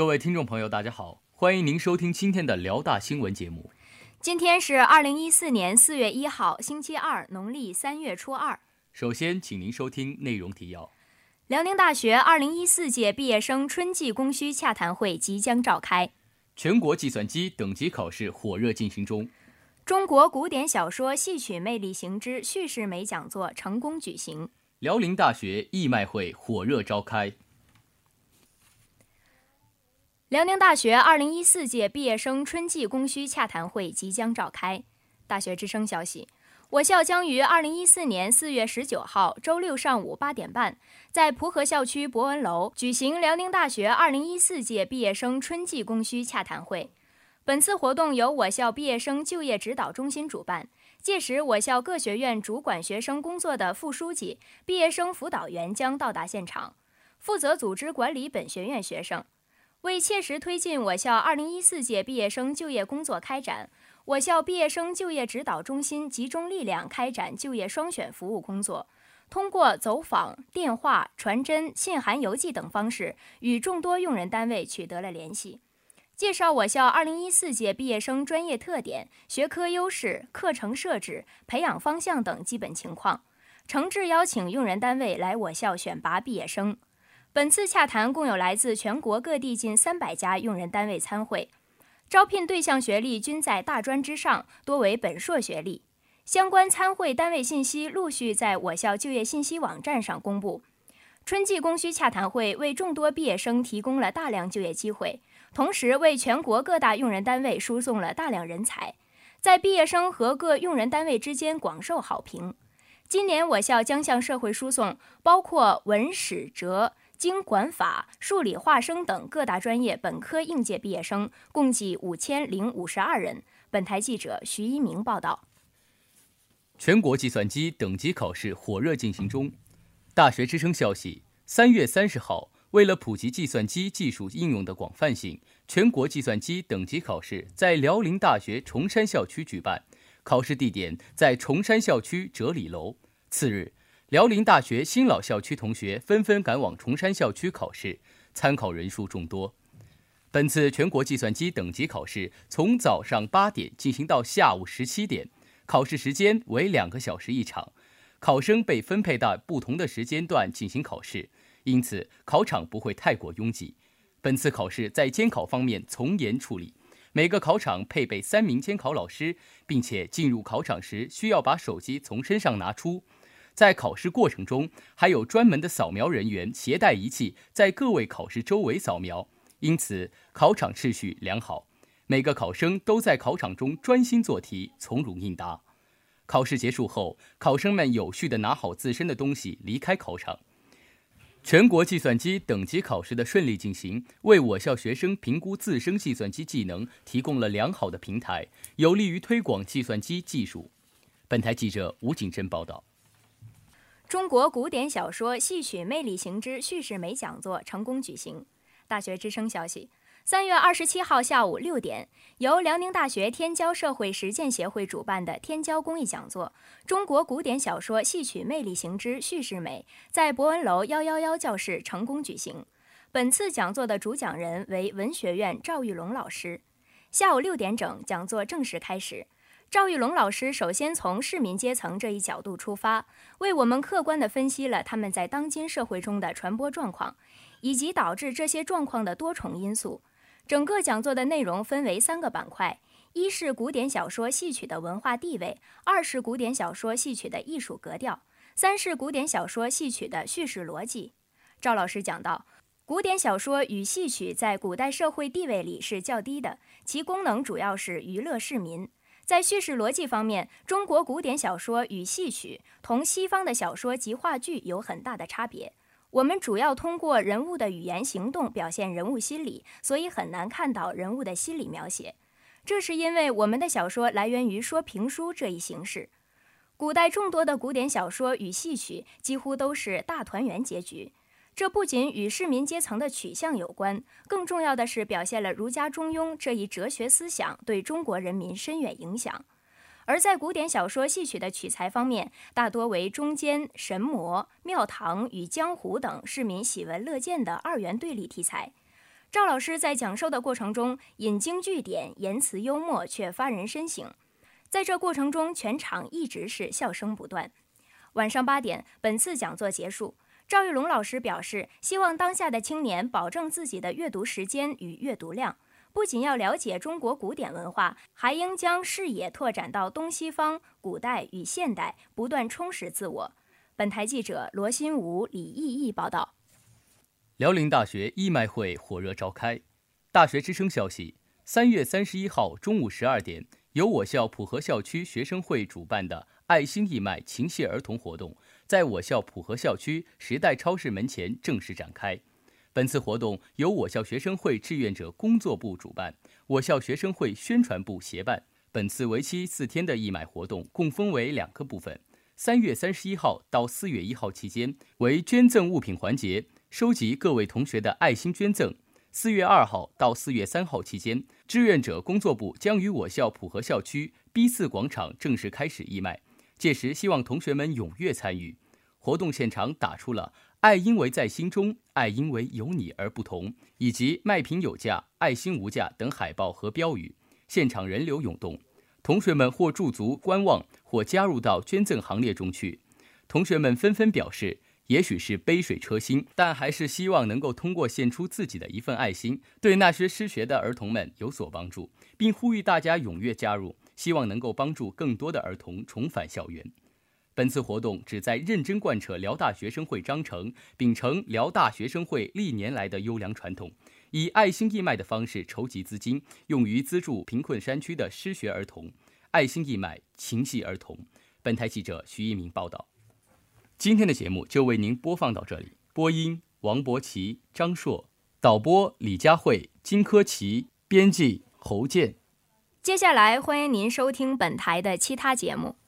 各位听众朋友，大家好，欢迎您收听今天的辽大新闻节目。今天是二零一四年四月一号，星期二，农历三月初二。首先，请您收听内容提要：辽宁大学二零一四届毕业生春季供需洽谈会即将召开；全国计算机等级考试火热进行中；中国古典小说戏曲魅力行之叙事美讲座成功举行；辽宁大学义卖会火热召开。辽宁大学二零一四届毕业生春季供需洽谈会即将召开。大学之声消息，我校将于二零一四年四月十九号周六上午八点半，在蒲河校区博文楼举行辽宁大学二零一四届毕业生春季供需洽谈会。本次活动由我校毕业生就业指导中心主办，届时我校各学院主管学生工作的副书记、毕业生辅导员将到达现场，负责组织管理本学院学生。为切实推进我校2014届毕业生就业工作开展，我校毕业生就业指导中心集中力量开展就业双选服务工作，通过走访、电话、传真、信函、邮寄等方式，与众多用人单位取得了联系，介绍我校2014届毕业生专业特点、学科优势、课程设置、培养方向等基本情况，诚挚邀请用人单位来我校选拔毕业生。本次洽谈共有来自全国各地近三百家用人单位参会，招聘对象学历均在大专之上，多为本硕学历。相关参会单位信息陆续在我校就业信息网站上公布。春季供需洽谈会为众多毕业生提供了大量就业机会，同时为全国各大用人单位输送了大量人才，在毕业生和各用人单位之间广受好评。今年我校将向社会输送包括文史哲。经管法、数理化生等各大专业本科应届毕业生共计五千零五十二人。本台记者徐一鸣报道。全国计算机等级考试火热进行中。大学之声消息：三月三十号，为了普及计算机技术应用的广泛性，全国计算机等级考试在辽宁大学崇山校区举办，考试地点在崇山校区哲理楼。次日。辽宁大学新老校区同学纷纷赶往崇山校区考试，参考人数众多。本次全国计算机等级考试从早上八点进行到下午十七点，考试时间为两个小时一场，考生被分配到不同的时间段进行考试，因此考场不会太过拥挤。本次考试在监考方面从严处理，每个考场配备三名监考老师，并且进入考场时需要把手机从身上拿出。在考试过程中，还有专门的扫描人员携带仪器在各位考试周围扫描，因此考场秩序良好。每个考生都在考场中专心做题，从容应答。考试结束后，考生们有序地拿好自身的东西离开考场。全国计算机等级考试的顺利进行，为我校学生评估自身计算机技能提供了良好的平台，有利于推广计算机技术。本台记者吴景珍报道。中国古典小说戏曲魅力行之叙事美讲座成功举行。大学之声消息，三月二十七号下午六点，由辽宁大学天骄社会实践协会主办的天骄公益讲座《中国古典小说戏曲魅力行之叙事美》在博文楼幺幺幺教室成功举行。本次讲座的主讲人为文学院赵玉龙老师。下午六点整，讲座正式开始。赵玉龙老师首先从市民阶层这一角度出发，为我们客观地分析了他们在当今社会中的传播状况，以及导致这些状况的多重因素。整个讲座的内容分为三个板块：一是古典小说戏曲的文化地位；二是古典小说戏曲的艺术格调；三是古典小说戏曲的叙事逻辑。赵老师讲到，古典小说与戏曲在古代社会地位里是较低的，其功能主要是娱乐市民。在叙事逻辑方面，中国古典小说与戏曲同西方的小说及话剧有很大的差别。我们主要通过人物的语言行动表现人物心理，所以很难看到人物的心理描写。这是因为我们的小说来源于说评书这一形式。古代众多的古典小说与戏曲几乎都是大团圆结局。这不仅与市民阶层的取向有关，更重要的是表现了儒家中庸这一哲学思想对中国人民深远影响。而在古典小说戏曲的取材方面，大多为中间、神魔、庙堂与江湖等市民喜闻乐见的二元对立题材。赵老师在讲授的过程中引经据典，言辞幽默却发人深省。在这过程中，全场一直是笑声不断。晚上八点，本次讲座结束。赵玉龙老师表示，希望当下的青年保证自己的阅读时间与阅读量，不仅要了解中国古典文化，还应将视野拓展到东西方、古代与现代，不断充实自我。本台记者罗新武、李毅毅报道。辽宁大学义卖会火热召开。大学之声消息：三月三十一号中午十二点，由我校普和校区学生会主办的爱心义卖情系儿童活动，在我校普和校区时代超市门前正式展开。本次活动由我校学生会志愿者工作部主办，我校学生会宣传部协办。本次为期四天的义卖活动共分为两个部分：三月三十一号到四月一号期间为捐赠物品环节。收集各位同学的爱心捐赠。四月二号到四月三号期间，志愿者工作部将与我校普和校区 B 四广场正式开始义卖，届时希望同学们踊跃参与。活动现场打出了“爱因为在心中，爱因为有你而不同”以及“卖品有价，爱心无价”等海报和标语，现场人流涌动，同学们或驻足观望，或加入到捐赠行列中去。同学们纷纷表示。也许是杯水车薪，但还是希望能够通过献出自己的一份爱心，对那些失学的儿童们有所帮助，并呼吁大家踊跃加入，希望能够帮助更多的儿童重返校园。本次活动旨在认真贯彻辽大学生会章程，秉承辽大学生会历年来的优良传统，以爱心义卖的方式筹集资金，用于资助贫困山区的失学儿童。爱心义卖，情系儿童。本台记者徐一鸣报道。今天的节目就为您播放到这里。播音：王博奇、张硕；导播：李佳慧、金科奇；编辑：侯健。接下来，欢迎您收听本台的其他节目。